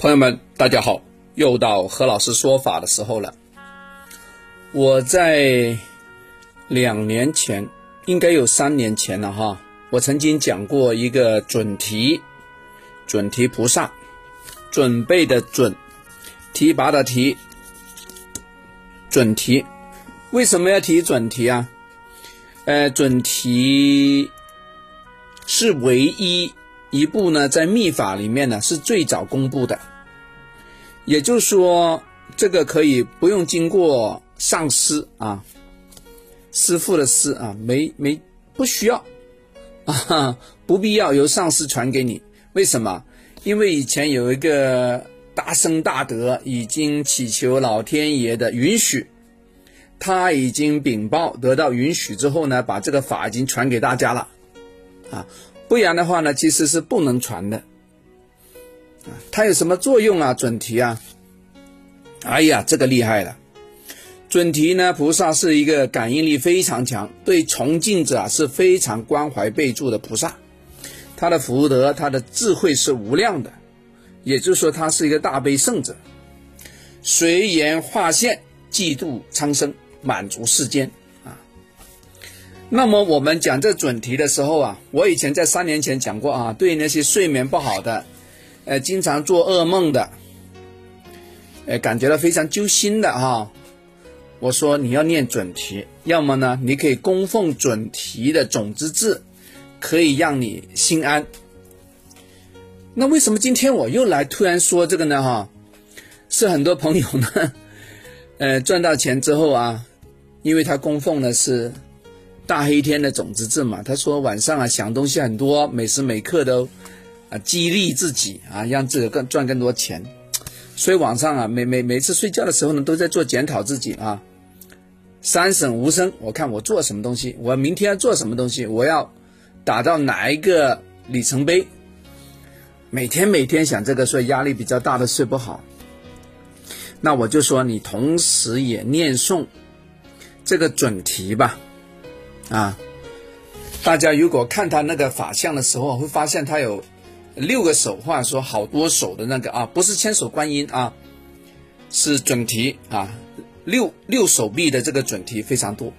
朋友们，大家好，又到何老师说法的时候了。我在两年前，应该有三年前了哈，我曾经讲过一个准提，准提菩萨，准备的准，提拔的提，准提。为什么要提准提啊？呃，准提是唯一一部呢，在密法里面呢是最早公布的。也就是说，这个可以不用经过上师啊，师傅的师啊，没没不需要啊，不必要由上师传给你。为什么？因为以前有一个大生大德已经祈求老天爷的允许，他已经禀报得到允许之后呢，把这个法已经传给大家了啊，不然的话呢，其实是不能传的。它有什么作用啊？准提啊！哎呀，这个厉害了！准提呢，菩萨是一个感应力非常强，对崇敬者啊是非常关怀备注的菩萨。他的福德，他的智慧是无量的，也就是说，他是一个大悲圣者，随缘化现，济度苍生，满足世间。那么我们讲这准提的时候啊，我以前在三年前讲过啊，对那些睡眠不好的。呃，经常做噩梦的，呃，感觉到非常揪心的哈。我说你要念准提，要么呢，你可以供奉准提的种子字，可以让你心安。那为什么今天我又来突然说这个呢？哈，是很多朋友呢，呃，赚到钱之后啊，因为他供奉的是大黑天的种子字嘛，他说晚上啊想东西很多，每时每刻都。啊，激励自己啊，让自己更赚更多钱。所以晚上啊，每每每次睡觉的时候呢，都在做检讨自己啊。三省吾身，我看我做什么东西，我明天要做什么东西，我要达到哪一个里程碑。每天每天想这个，所以压力比较大的睡不好。那我就说你同时也念诵这个准题吧，啊，大家如果看他那个法相的时候，会发现他有。六个手，或者说好多手的那个啊，不是千手观音啊，是准提啊，六六手臂的这个准提非常多。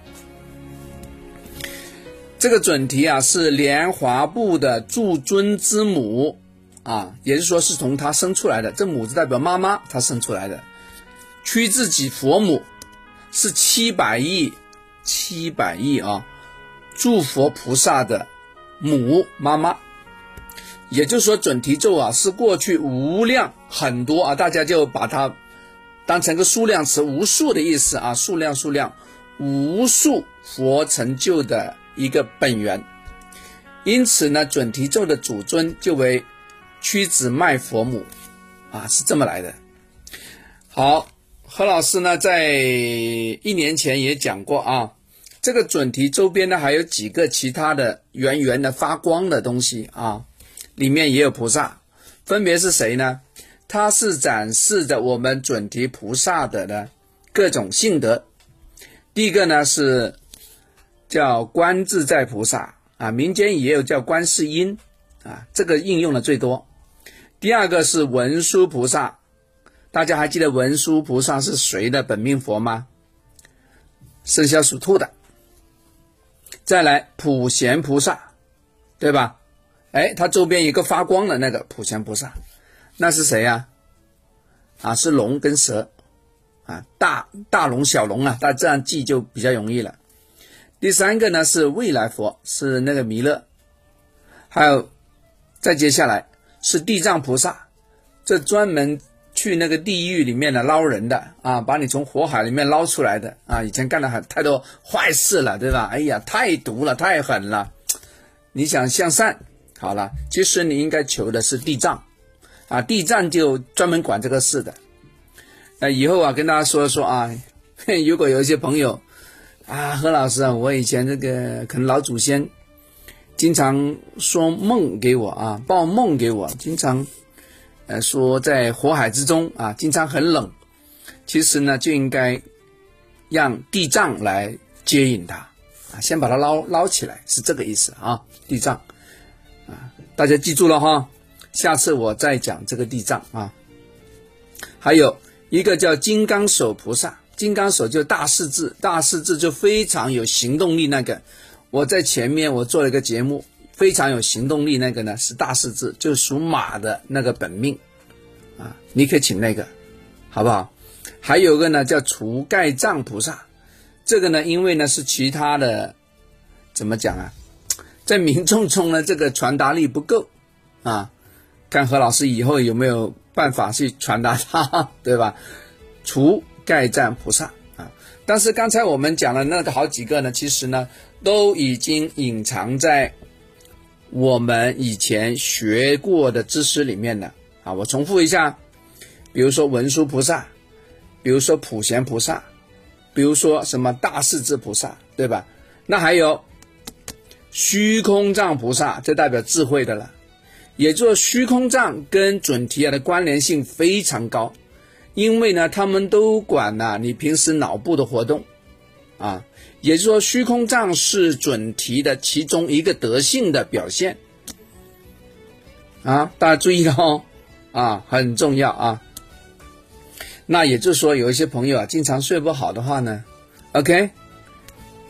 这个准提啊，是莲华部的诸尊之母啊，也就是说是从他生出来的。这母字代表妈妈，他生出来的。屈自己佛母是七百亿七百亿啊，诸佛菩萨的母妈妈。也就是说，准提咒啊是过去无量很多啊，大家就把它当成个数量词，无数的意思啊，数量数量，无数佛成就的一个本源。因此呢，准提咒的祖尊就为屈指脉佛母啊，是这么来的。好，何老师呢在一年前也讲过啊，这个准提周边呢还有几个其他的圆圆的发光的东西啊。里面也有菩萨，分别是谁呢？它是展示着我们准提菩萨的呢各种性德。第一个呢是叫观自在菩萨啊，民间也有叫观世音啊，这个应用的最多。第二个是文殊菩萨，大家还记得文殊菩萨是谁的本命佛吗？生肖属兔的。再来普贤菩萨，对吧？哎，它周边一个发光的那个普贤菩萨，那是谁呀？啊，是龙跟蛇，啊，大大龙小龙啊，大家这样记就比较容易了。第三个呢是未来佛，是那个弥勒，还有再接下来是地藏菩萨，这专门去那个地狱里面的捞人的啊，把你从火海里面捞出来的啊，以前干了很太多坏事了，对吧？哎呀，太毒了，太狠了，你想向善。好了，其实你应该求的是地藏，啊，地藏就专门管这个事的。那以后啊，跟大家说说啊，如果有一些朋友啊，何老师啊，我以前这个可能老祖先经常说梦给我啊，报梦给我，经常呃说在火海之中啊，经常很冷，其实呢就应该让地藏来接引他啊，先把他捞捞起来，是这个意思啊，地藏啊。大家记住了哈，下次我再讲这个地藏啊。还有一个叫金刚手菩萨，金刚手就大势至，大势至就非常有行动力。那个我在前面我做了一个节目，非常有行动力。那个呢是大势至，就属马的那个本命啊，你可以请那个，好不好？还有个呢叫除盖障菩萨，这个呢因为呢是其他的，怎么讲啊？在民众中呢这个传达力不够啊，看何老师以后有没有办法去传达他，对吧？除盖障菩萨啊，但是刚才我们讲了那个好几个呢，其实呢都已经隐藏在我们以前学过的知识里面的啊。我重复一下，比如说文殊菩萨。比如说普贤菩萨，比如说什么大势至菩萨，对吧？那还有虚空藏菩萨，这代表智慧的了。也就是虚空藏跟准提啊的关联性非常高，因为呢，他们都管呢你平时脑部的活动啊。也就是说，虚空藏是准提的其中一个德性的表现啊。大家注意了哦，啊，很重要啊。那也就是说，有一些朋友啊，经常睡不好的话呢，OK，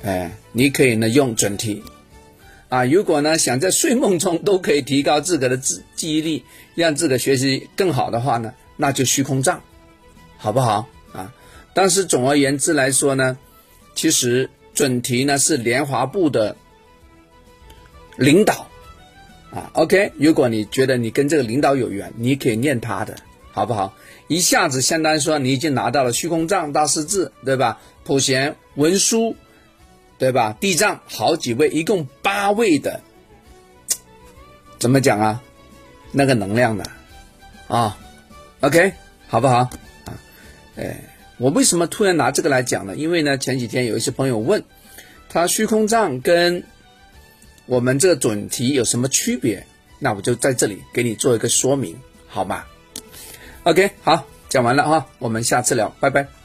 哎，你可以呢用准提，啊，如果呢想在睡梦中都可以提高自个的记记忆力，让自个学习更好的话呢，那就虚空藏，好不好啊？但是总而言之来说呢，其实准提呢是莲华部的领导，啊，OK，如果你觉得你跟这个领导有缘，你可以念他的。好不好？一下子相当于说你已经拿到了虚空藏大师字，对吧？普贤文殊，对吧？地藏好几位，一共八位的，怎么讲啊？那个能量的啊，OK，好不好？啊，哎，我为什么突然拿这个来讲呢？因为呢，前几天有一些朋友问他虚空藏跟我们这个准提有什么区别，那我就在这里给你做一个说明，好吗？OK，好，讲完了啊，我们下次聊，拜拜。